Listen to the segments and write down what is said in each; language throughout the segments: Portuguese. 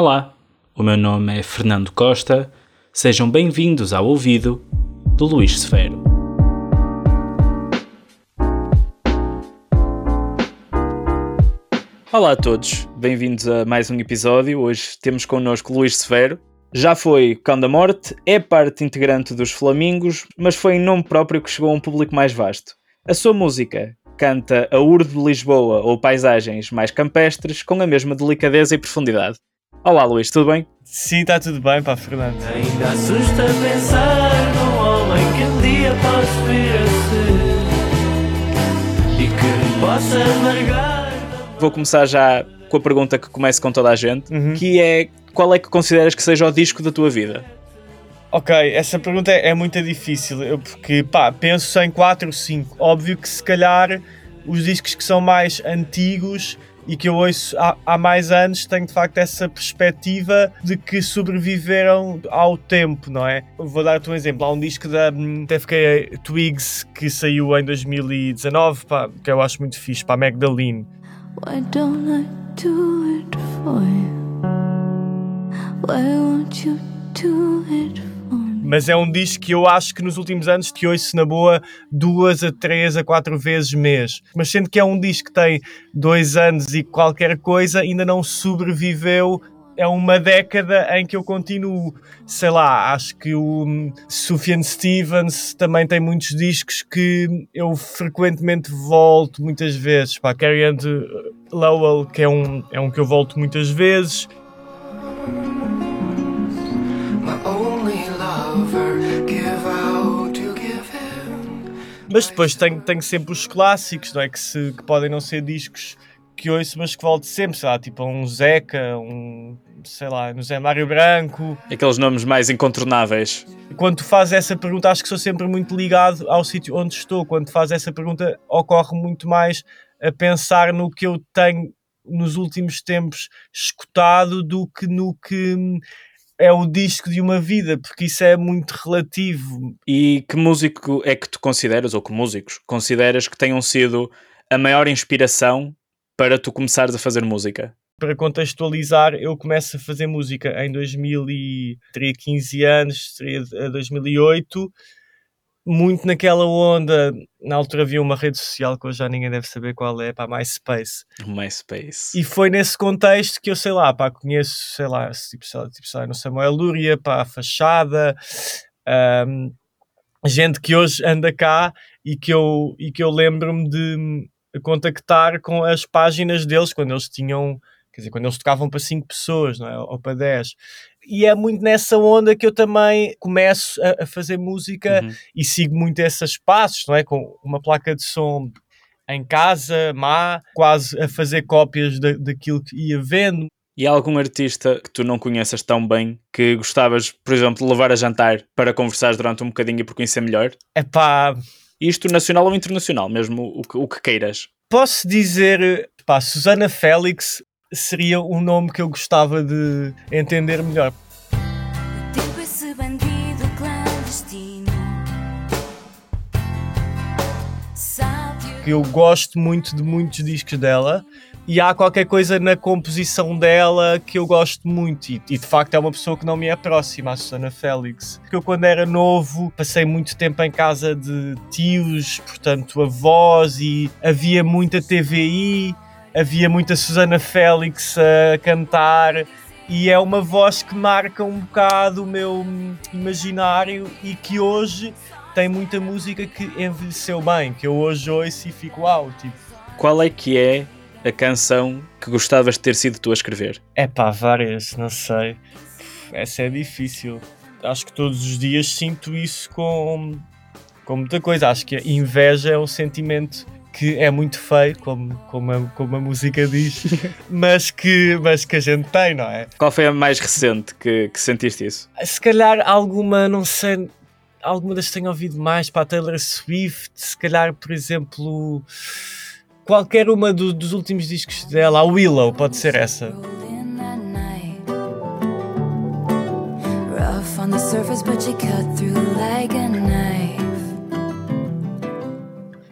Olá, o meu nome é Fernando Costa. Sejam bem-vindos ao ouvido do Luís Severo. Olá a todos, bem-vindos a mais um episódio. Hoje temos connosco Luís Severo. Já foi Cão da Morte, é parte integrante dos Flamingos, mas foi em nome próprio que chegou a um público mais vasto. A sua música canta a urbe de Lisboa ou paisagens mais campestres com a mesma delicadeza e profundidade. Olá Luís, tudo bem? Sim, está tudo bem, pá, Fernando. Ainda assusta pensar num homem que um dia vir a ser e que possa largar. Vou começar já com a pergunta que começo com toda a gente, Uhum. que é qual é que consideras que seja o disco da tua vida? Ok, essa pergunta é, é muito difícil, eu- porque pá, penso em 4 ou 5. Óbvio que se calhar os discos que são mais antigos e que eu ouço há, há mais anos têm de facto essa perspectiva de que sobreviveram ao tempo, não é? Vou dar-te um exemplo. Há um disco da hum, TFK Twigs que saiu em 2019, pá, que eu acho muito fixe, para Magdalene. Why don't I do it for you? Why won't you do it for? Mas é um disco que eu acho que nos últimos anos te ouço na boa duas a três a quatro vezes mês. Mas sendo que é um disco que tem dois anos e qualquer coisa, ainda não sobreviveu. É uma década em que eu continuo, sei lá, acho que o hum, Sufjan Stevens também tem muitos discos que eu frequentemente volto muitas vezes. Pá, Carrie Ann Lowell, que é um, é um que eu volto muitas vezes. Mas depois tenho, tenho sempre os clássicos, não é? Que, se, que podem não ser discos que ouço, mas que volto sempre, sei lá, tipo um Zeca, um, sei lá, no Zé Mário Branco. Aqueles nomes mais incontornáveis. Quando tu fazes essa pergunta, acho que sou sempre muito ligado ao sítio onde estou. Quando tu fazes essa pergunta, ocorre muito mais a pensar no que eu tenho nos últimos tempos escutado do que no que hum, é o disco de uma vida, porque isso é muito relativo. E que músico é que tu consideras, ou que músicos, consideras que tenham sido a maior inspiração para tu começares a fazer música? para contextualizar, eu começo a fazer música em 2000 e teria 15 anos, seria eh, 2008, muito naquela onda, na altura havia uma rede social que hoje já ninguém deve saber qual é, para MySpace. MySpace. E foi nesse contexto que eu, sei lá, pá, conheço, sei lá, tipo, sei lá, tipo, sei lá no Samuel Lúria, pá, a Fachada, ahm, gente que hoje anda cá e que eu, e que eu lembro-me de contactar com as páginas deles quando eles tinham, quer dizer, quando eles tocavam para 5 pessoas, não é? ou para 10. E é muito nessa onda que eu também começo a, a fazer música Uhum. e sigo muito esses passos, não é? Com uma placa de som em casa, má, quase a fazer cópias da, daquilo que ia vendo. E há algum artista que tu não conheças tão bem que gostavas, por exemplo, de levar a jantar para conversares durante um bocadinho e por conhecer melhor? É pá, Isto nacional ou internacional, mesmo o que, o que queiras. posso dizer, pá, Susana Félix seria um nome que eu gostava de entender melhor. Tipo esse bandido clandestino. Sabe que eu gosto muito de muitos discos dela e há qualquer coisa na composição dela que eu gosto muito e, e de facto é uma pessoa que não me é próxima, a Susana Félix. Porque eu quando era novo passei muito tempo em casa de tios, portanto avós e havia muita TVI, havia muita Susana Félix a cantar e é uma voz que marca um bocado o meu imaginário e que hoje tem muita música que envelheceu bem, que eu hoje ouço e fico uau, tipo, Qual é que é a canção que gostavas de ter sido tu a escrever? é pá, várias, não sei. Essa é difícil. Acho que todos os dias sinto isso com, com muita coisa. Acho que a inveja é um sentimento que é muito feio, como, como, a, como a música diz, mas que, mas que a gente tem, não é? Qual foi a mais recente que, que sentiste isso? Se calhar alguma, não sei, alguma das que tenho ouvido mais para a Taylor Swift, se calhar, por exemplo, qualquer uma do- dos últimos discos dela, a Willow, pode ser essa. Rough on the surface, but you cut through like a knife.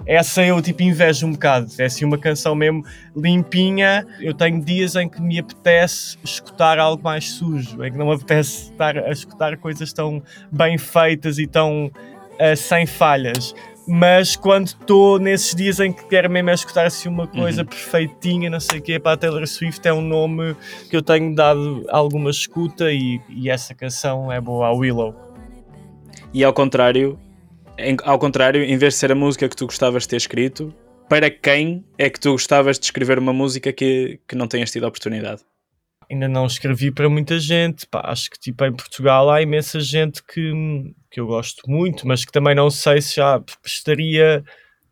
Essa eu tipo invejo um bocado. É assim uma canção mesmo limpinha. Eu tenho dias em que me apetece escutar algo mais sujo, em que não me apetece estar a escutar coisas tão bem feitas e tão uh, sem falhas. Mas quando estou nesses dias em que quero mesmo é escutar assim uma coisa Uhum. perfeitinha, não sei o quê, para a Taylor Swift é um nome que eu tenho dado alguma escuta e, e essa canção é boa, a Willow. E ao contrário, em- ao contrário, em vez de ser a música que tu gostavas de ter escrito, para quem é que tu gostavas de escrever uma música que, que não tenhas tido a oportunidade? ainda não escrevi para muita gente. Pá, acho que tipo em Portugal há imensa gente que, que eu gosto muito, mas que também não sei se já estaria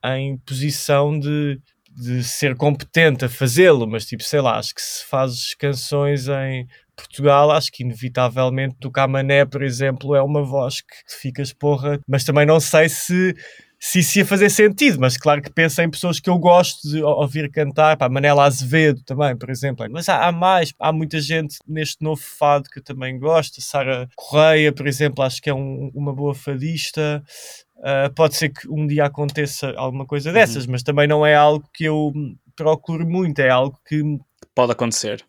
em posição de, de ser competente a fazê-lo. Mas tipo, sei lá, acho que se fazes canções em Portugal, acho que inevitavelmente do Camané, por exemplo, é uma voz que ficas porra, mas também não sei se se isso ia fazer sentido, mas claro que penso em pessoas que eu gosto de ou- ouvir cantar, pá, Manela Azevedo também, por exemplo. Mas há, há mais, há muita gente neste novo fado que eu também gosto. Sara Correia, por exemplo, acho que é um- uma boa fadista. Ah, pode ser que um dia aconteça alguma coisa dessas, mas também não é algo que eu procuro muito, é algo que Pode acontecer.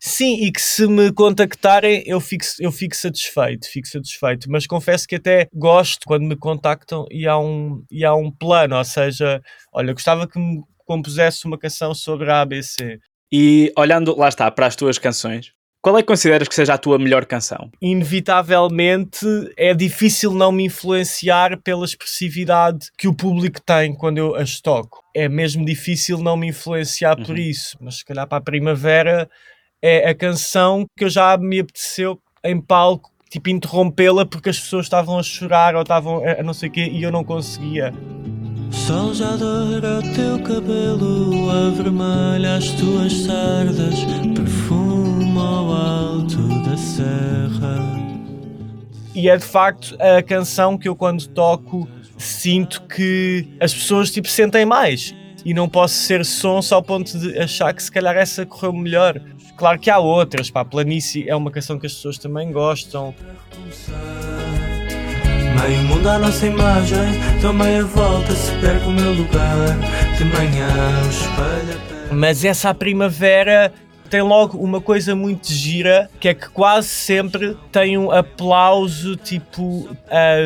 Sim, e que se me contactarem eu fico, eu fico satisfeito, fico satisfeito, mas confesso que até gosto quando me contactam e há um, e há um plano, ou seja, olha, gostava que me compusesse uma canção sobre a ABC. E olhando, lá está, para as tuas canções, qual é que consideras que seja a tua melhor canção? Inevitavelmente é difícil não me influenciar pela expressividade que o público tem quando eu as toco. É mesmo difícil não me influenciar por Uhum. isso, mas se calhar para a primavera é a canção que eu já me apeteceu em palco, tipo interrompê-la porque as pessoas estavam a chorar ou estavam a não sei o quê e eu não conseguia. Sol já doura o teu cabelo, avermelha as tuas sardas, perfuma ao alto da serra. E é de facto a canção que eu quando toco sinto que as pessoas tipo sentem mais e não posso ser som só ao ponto de achar que se calhar essa correu melhor. Claro que há outras, pá, Planície é uma canção que as pessoas também gostam. Meio mundo à nossa imagem, dou meia volta, se perco o meu lugar. De manhã Mas essa a primavera tem logo uma coisa muito gira, que é que quase sempre tem um aplauso tipo a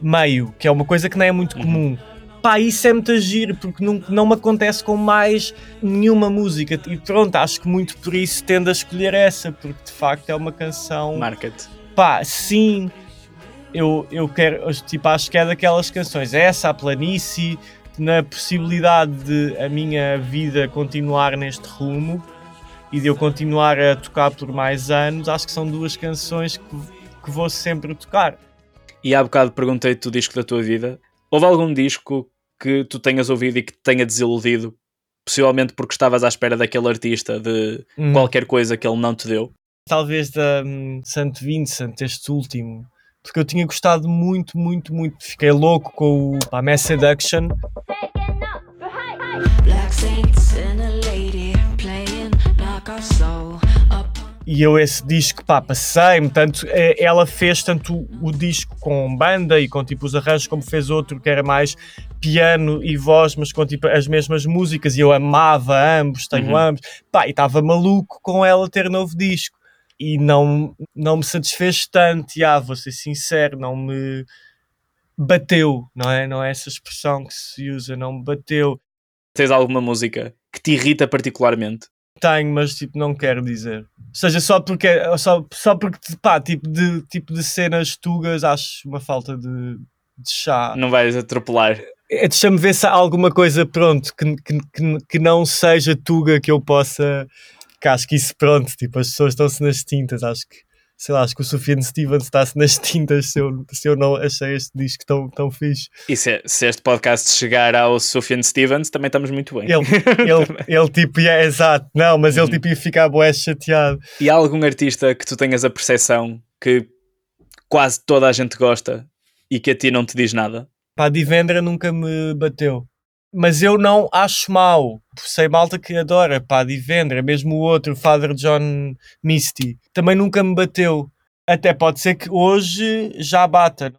meio, que é uma coisa que não é muito comum. Pá, isso é muito giro, porque não, não me acontece com mais nenhuma música. E pronto, acho que muito por isso tendo a escolher essa, porque de facto é uma canção Marca-te. pá, sim, eu, eu quero, tipo, acho que é daquelas canções, essa, a planície, na possibilidade de a minha vida continuar neste rumo e de eu continuar a tocar por mais anos, acho que são duas canções que, que vou sempre tocar. E há bocado perguntei-te o disco da tua vida. Houve algum disco que tu tenhas ouvido e que te tenha desiludido? Possivelmente porque estavas à espera daquele artista, de Hum, qualquer coisa que ele não te deu. Talvez da hum, Santo Vincent, este último. Porque eu tinha gostado muito, muito, muito. Fiquei louco com o pá, Mass Seduction. Black saints and a lady playing knock our soul. E eu esse disco, pá, passei-me, tanto eh, ela fez tanto o, disco com banda e com tipo os arranjos, como fez outro que era mais piano e voz, mas com tipo as mesmas músicas, e eu amava ambos, tenho Uhum. ambos, pá, e estava maluco com ela ter novo disco. E não, não me satisfez tanto, já, vou ser sincero, não me bateu, não é? Não é essa expressão que se usa, não me bateu. Tens alguma música que te irrita particularmente? Tenho, mas tipo, não quero dizer. Ou seja, só porque, só, só porque pá, tipo de, tipo de cenas tugas, acho uma falta de, de chá. Não vais atropelar. É, Deixa-me ver se há alguma coisa, pronto, que, que, que, que não seja tuga que eu possa. Que acho que isso, pronto, tipo, as pessoas estão-se nas tintas. Acho que, sei lá, acho que o Sufjan Stevens está-se nas tintas se eu, se eu não achei este disco tão, tão fixe. E se, se este podcast chegar ao Sufjan Stevens, também estamos muito bem. Ele, ele, ele tipo, é exato, não, mas ele tipo ia ficar bué chateado. E há algum artista que tu tenhas a percepção que quase toda a gente gosta e que a ti não te diz nada? Pá, Divendra nunca me bateu. Mas eu não acho mau. Sei malta que adora, pá, Divendra. Mesmo o outro, Father John Misty, também nunca me bateu. Até pode ser que hoje já bata.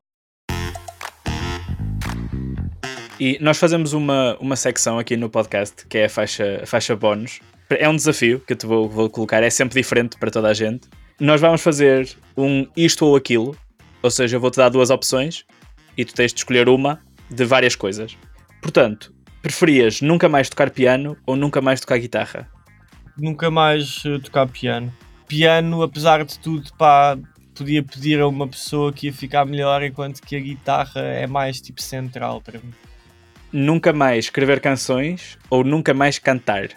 E nós fazemos uma, uma secção aqui no podcast que é a faixa, a faixa bónus. É um desafio que eu te vou, vou colocar, é sempre diferente para toda a gente. Nós vamos fazer um isto ou aquilo, ou seja, eu vou-te dar duas opções e tu tens de escolher uma de várias coisas. Portanto, preferias nunca mais tocar piano ou nunca mais tocar guitarra? Nunca mais uh, tocar piano. Piano, apesar de tudo, pá, podia pedir a uma pessoa que ia ficar melhor, enquanto que a guitarra é mais tipo central para mim. Nunca mais escrever canções ou nunca mais cantar?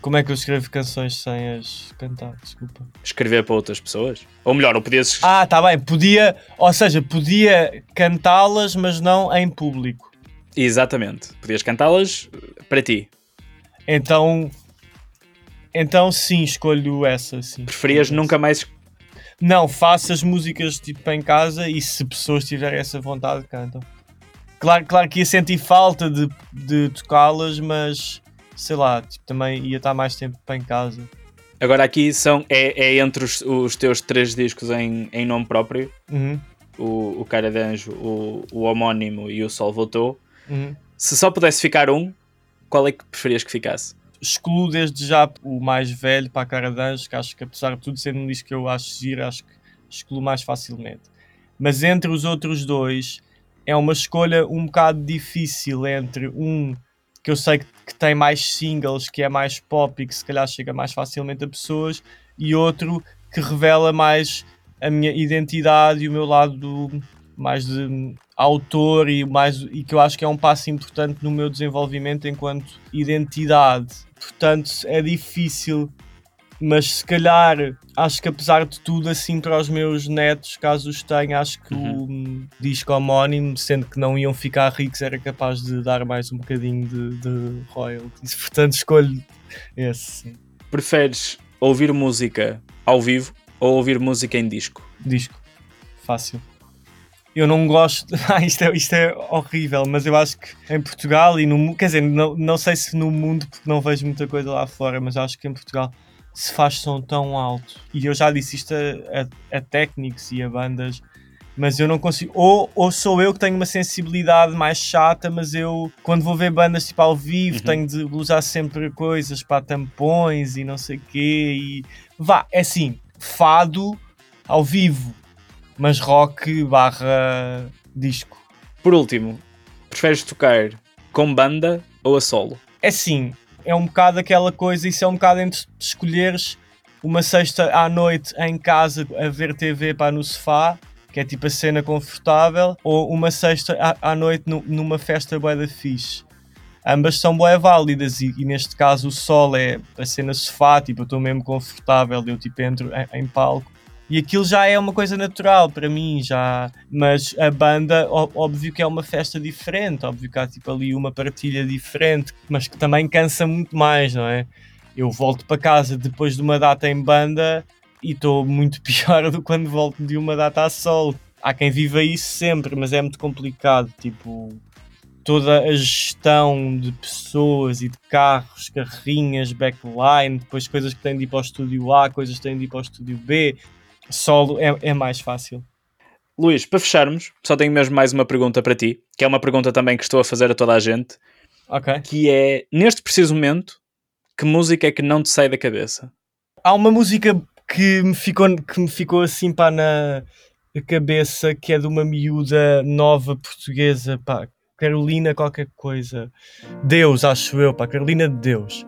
Como é que eu escrevo canções sem as cantar? Desculpa. Escrever para outras pessoas? Ou melhor, ou podias. Ah, tá bem, podia, ou seja, podia cantá-las, mas não em público. Exatamente. Podias cantá-las para ti. Então, então sim, escolho essa, sim. Preferias Escolho nunca mais. Não, faço as músicas tipo em casa e se pessoas tiverem essa vontade, cantam. Claro, claro que ia sentir falta de, de tocá-las, mas sei lá, tipo, também ia estar mais tempo em casa. Agora aqui são, é, é entre os, os teus três discos em, em nome próprio: Uhum, o, o Cara de Anjo, o, o Homónimo e o Sol Voltou. Uhum. Se só pudesse ficar um, qual é que preferias que ficasse? Excluo desde já o mais velho para a cara de anjo, que acho que apesar de tudo ser um disco que eu acho giro, acho que excluo mais facilmente. Mas entre os outros dois é uma escolha um bocado difícil entre um que eu sei que, que tem mais singles, que é mais pop e que se calhar chega mais facilmente a pessoas, e outro que revela mais a minha identidade e o meu lado mais de autor e, mais, e que eu acho que é um passo importante no meu desenvolvimento enquanto identidade. Portanto, é difícil, mas se calhar acho que apesar de tudo, assim para os meus netos, caso os tenha, acho que o hum, disco homónimo, sendo que não iam ficar ricos, era capaz de dar mais um bocadinho de, de royalties. Portanto, escolho esse. Preferes ouvir música ao vivo ou ouvir música em disco? disco. Fácil. Eu não gosto. Ah, isto, é, isto é horrível, mas eu acho que em Portugal e no mundo. Quer dizer, não, não sei se no mundo, porque não vejo muita coisa lá fora, mas acho que em Portugal se faz som tão alto. E eu já disse isto a, a, a técnicos e a bandas, mas eu não consigo. Ou, ou sou eu que tenho uma sensibilidade mais chata, mas eu, quando vou ver bandas tipo ao vivo, Uhum. tenho de usar sempre coisas para tampões e não sei o quê. E vá, é assim, fado ao vivo, mas rock barra disco. Por último, preferes tocar com banda ou a solo? É assim, é um bocado aquela coisa, isso é um bocado entre escolheres uma sexta à noite em casa a ver TV para no sofá, que é tipo a cena confortável, ou uma sexta à, à noite nu- numa festa bué da fixe. Ambas são bué válidas e, e neste caso o sol é a cena sofá, tipo eu estou mesmo confortável, eu tipo entro em, em palco. E aquilo já é uma coisa natural para mim, já. Mas a banda, óbvio que é uma festa diferente, óbvio que há tipo ali uma partilha diferente, mas que também cansa muito mais, não é? Eu volto para casa depois de uma data em banda e estou muito pior do que quando volto de uma data a solo. Há quem viva isso sempre, mas é muito complicado. Tipo, toda a gestão de pessoas e de carros, carrinhas, backline, depois coisas que têm de ir para o estúdio A, coisas que têm de ir para o estúdio B. Solo é, é mais fácil. Luís, para fecharmos, só tenho mesmo mais uma pergunta para ti, que é uma pergunta também que estou a fazer a toda a gente, Ok. que é, neste preciso momento, que música é que não te sai da cabeça? Há uma música que me ficou, que me ficou assim pá, na cabeça que é de uma miúda nova portuguesa, pá, Carolina qualquer coisa. Deus, acho eu, pá, Carolina de Deus.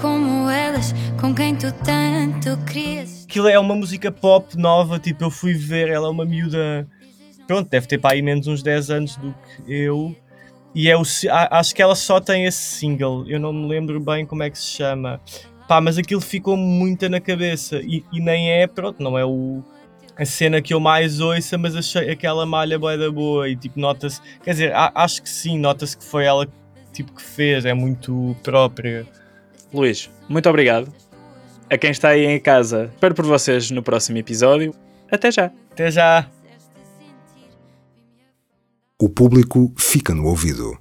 Como elas, com quem tu tanto querias? Aquilo é uma música pop nova, tipo, eu fui ver, ela é uma miúda. Pronto, deve ter para aí menos uns 10 anos do que eu. E é o, acho que ela só tem esse single, eu não me lembro bem como é que se chama. Pá, mas aquilo ficou muito na cabeça. E, e nem é, pronto, não é o, a cena que eu mais ouço, mas achei aquela malha boa da boa. E tipo, nota-se. Quer dizer, a- acho que sim, nota-se que foi ela tipo, que fez, é muito própria. Luís, muito obrigado. A quem está aí em casa, espero por vocês no próximo episódio. Até já! Até já! O público fica no ouvido.